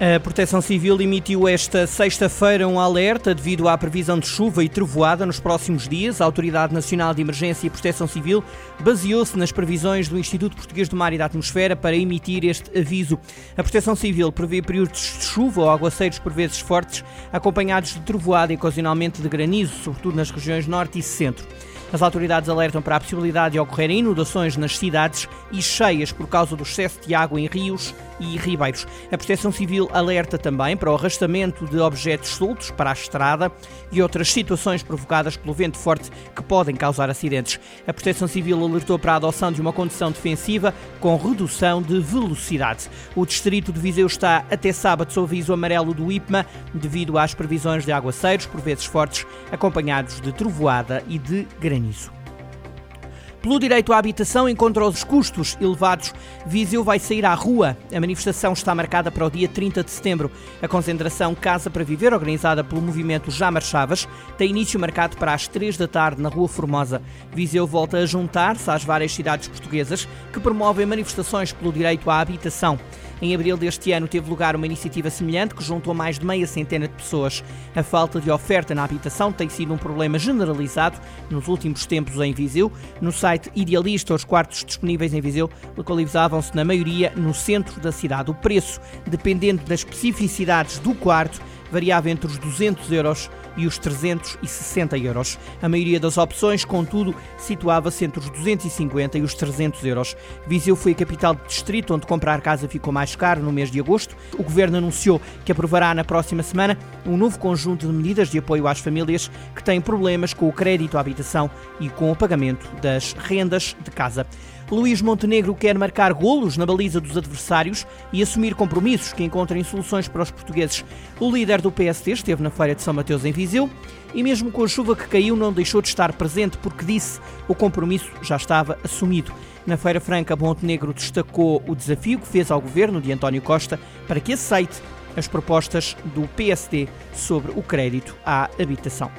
A Proteção Civil emitiu esta sexta-feira um alerta devido à previsão de chuva e trovoada nos próximos dias. A Autoridade Nacional de Emergência e Proteção Civil baseou-se nas previsões do Instituto Português do Mar e da Atmosfera para emitir este aviso. A Proteção Civil prevê períodos de chuva ou aguaceiros por vezes fortes, acompanhados de trovoada e ocasionalmente de granizo, sobretudo nas regiões norte e centro. As autoridades alertam para a possibilidade de ocorrerem inundações nas cidades e cheias por causa do excesso de água em rios e ribeiros. A Proteção Civil alerta também para o arrastamento de objetos soltos para a estrada e outras situações provocadas pelo vento forte que podem causar acidentes. A Proteção Civil alertou para a adoção de uma condução defensiva com redução de velocidade. O distrito de Viseu está até sábado sob aviso amarelo do IPMA devido às previsões de aguaceiros, por vezes fortes, acompanhados de trovoada e de granizo granizo. Pelo direito à habitação, encontra os custos elevados, Viseu vai sair à rua. A manifestação está marcada para o dia 30 de setembro. A concentração Casa para Viver, organizada pelo movimento Já Marchavas, tem início marcado para as 3 da tarde na Rua Formosa. Viseu volta a juntar-se às várias cidades portuguesas que promovem manifestações pelo direito à habitação. Em abril deste ano teve lugar uma iniciativa semelhante que juntou mais de meia centena de pessoas. A falta de oferta na habitação tem sido um problema generalizado nos últimos tempos em Viseu. No site Idealista, os quartos disponíveis em Viseu localizavam-se na maioria no centro da cidade. O preço, dependendo das especificidades do quarto, variava entre os 200 euros e os 360 euros. A maioria das opções, contudo, situava-se entre os 250 e os 300 euros. Viseu foi a capital de distrito onde comprar casa ficou mais caro no mês de agosto. O governo anunciou que aprovará na próxima semana um novo conjunto de medidas de apoio às famílias que têm problemas com o crédito à habitação e com o pagamento das rendas de casa. Luís Montenegro quer marcar golos na baliza dos adversários e assumir compromissos que encontrem soluções para os portugueses. O líder do PST esteve na Feira de São Mateus em Viseu e, mesmo com a chuva que caiu, não deixou de estar presente porque disse o compromisso já estava assumido. Na Feira Franca, Montenegro destacou o desafio que fez ao governo de António Costa para que aceite as propostas do PSD sobre o crédito à habitação.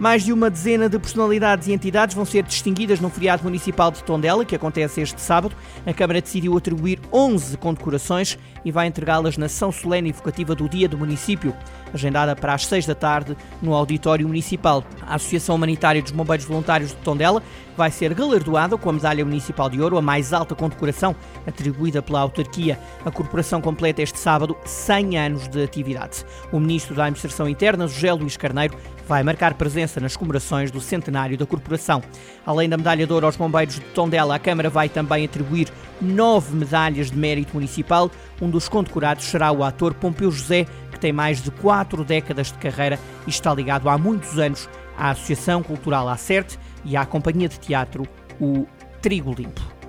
Mais de uma dezena de personalidades e entidades vão ser distinguidas no feriado municipal de Tondela, que acontece este sábado. A Câmara decidiu atribuir 11 condecorações e vai entregá-las na São Solene Evocativa do Dia do Município, agendada para as 6 da tarde no Auditório Municipal. A Associação Humanitária dos Bombeiros Voluntários de Tondela vai ser galardoada com a Medalha Municipal de Ouro, a mais alta condecoração atribuída pela autarquia. A corporação completa este sábado 100 anos de atividade. O Ministro da Administração Interna, José Luís Carneiro, vai marcar presença nas comemorações do centenário da corporação. Além da medalha de ouro aos bombeiros de Tondela, a Câmara vai também atribuir nove medalhas de mérito municipal. Um dos condecorados será o ator Pompeu José, tem mais de quatro décadas de carreira e está ligado há muitos anos à Associação Cultural Acerte e à Companhia de Teatro O Trigo Limpo.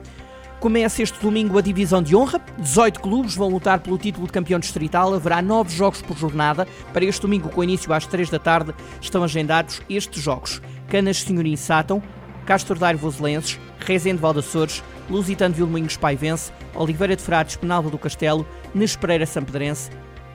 Começa este domingo a divisão de honra. 18 clubes vão lutar pelo título de campeão distrital. Haverá nove jogos por jornada. Para este domingo, com início às 3 da tarde, estão agendados estes jogos: Canas Senhorim Sátão, Castro Daire Voselenses, Rezende Valdaçores, Lusitano Vilmoinhos Paivense, Oliveira de Frades Penalva do Castelo, Nespereira Sampedrense,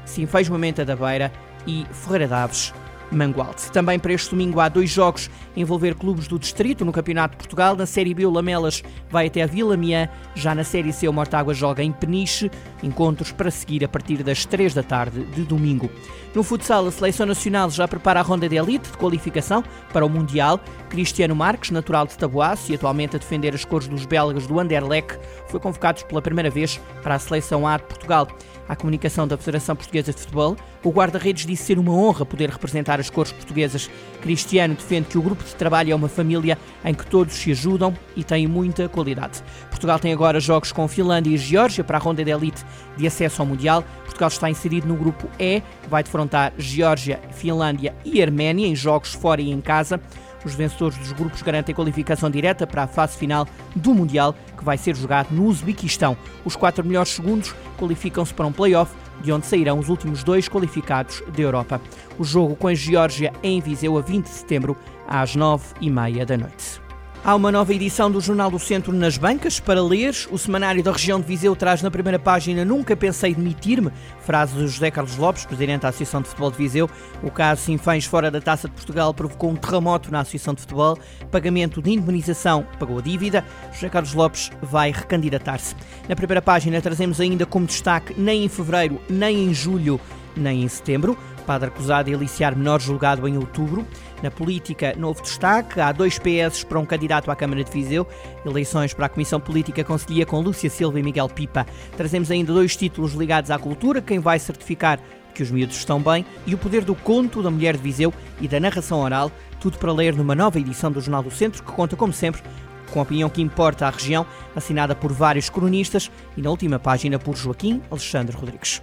Sinfejo Mamenta da Beira e Ferreira Daves Mangualde. Também para este domingo há dois jogos envolver clubes do Distrito no Campeonato de Portugal. Na Série B, o Lamelas vai até a Vila Miã. Já na Série C, o Mortágua joga em Peniche. Encontros para seguir a partir das 3 da tarde de domingo. No futsal, a Seleção Nacional já prepara a ronda de elite de qualificação para o Mundial. Cristiano Marques, natural de Taboaço e atualmente a defender as cores dos belgas do Anderlecht, foi convocado pela primeira vez para a Seleção A de Portugal. À comunicação da Federação Portuguesa de Futebol, o guarda-redes disse ser uma honra poder representar as cores portuguesas. Cristiano defende que o grupo de trabalho é uma família em que todos se ajudam e tem muita qualidade. Portugal tem agora jogos com Finlândia e Geórgia para a ronda de elite de acesso ao Mundial. Portugal está inserido no grupo E, vai defrontar Geórgia, Finlândia e Arménia em jogos fora e em casa. Os vencedores dos grupos garantem qualificação direta para a fase final do Mundial, que vai ser jogado no Uzbequistão. Os quatro melhores segundos qualificam-se para um play-off, de onde sairão os últimos dois qualificados da Europa. O jogo com a Geórgia é em Viseu a 20 de setembro, às 9h30 da noite. Há uma nova edição do Jornal do Centro nas bancas para ler. O semanário da região de Viseu traz na primeira página Nunca pensei demitir-me, frase de José Carlos Lopes, presidente da Associação de Futebol de Viseu. O caso Sinfãs fora da Taça de Portugal provocou um terremoto na Associação de Futebol. Pagamento de indemnização pagou a dívida. José Carlos Lopes vai recandidatar-se. Na primeira página trazemos ainda como destaque nem em fevereiro, nem em julho, nem em setembro. Padre acusado de aliciar menor julgado em outubro. Na política, novo destaque. Há dois PS para um candidato à Câmara de Viseu. Eleições para a Comissão Política Conselhia com Lúcia Silva e Miguel Pipa. Trazemos ainda dois títulos ligados à cultura. Quem vai certificar que os miúdos estão bem e o poder do conto da mulher de Viseu e da narração oral. Tudo para ler numa nova edição do Jornal do Centro, que conta, como sempre, com a opinião que importa à região, assinada por vários cronistas e na última página por Joaquim Alexandre Rodrigues.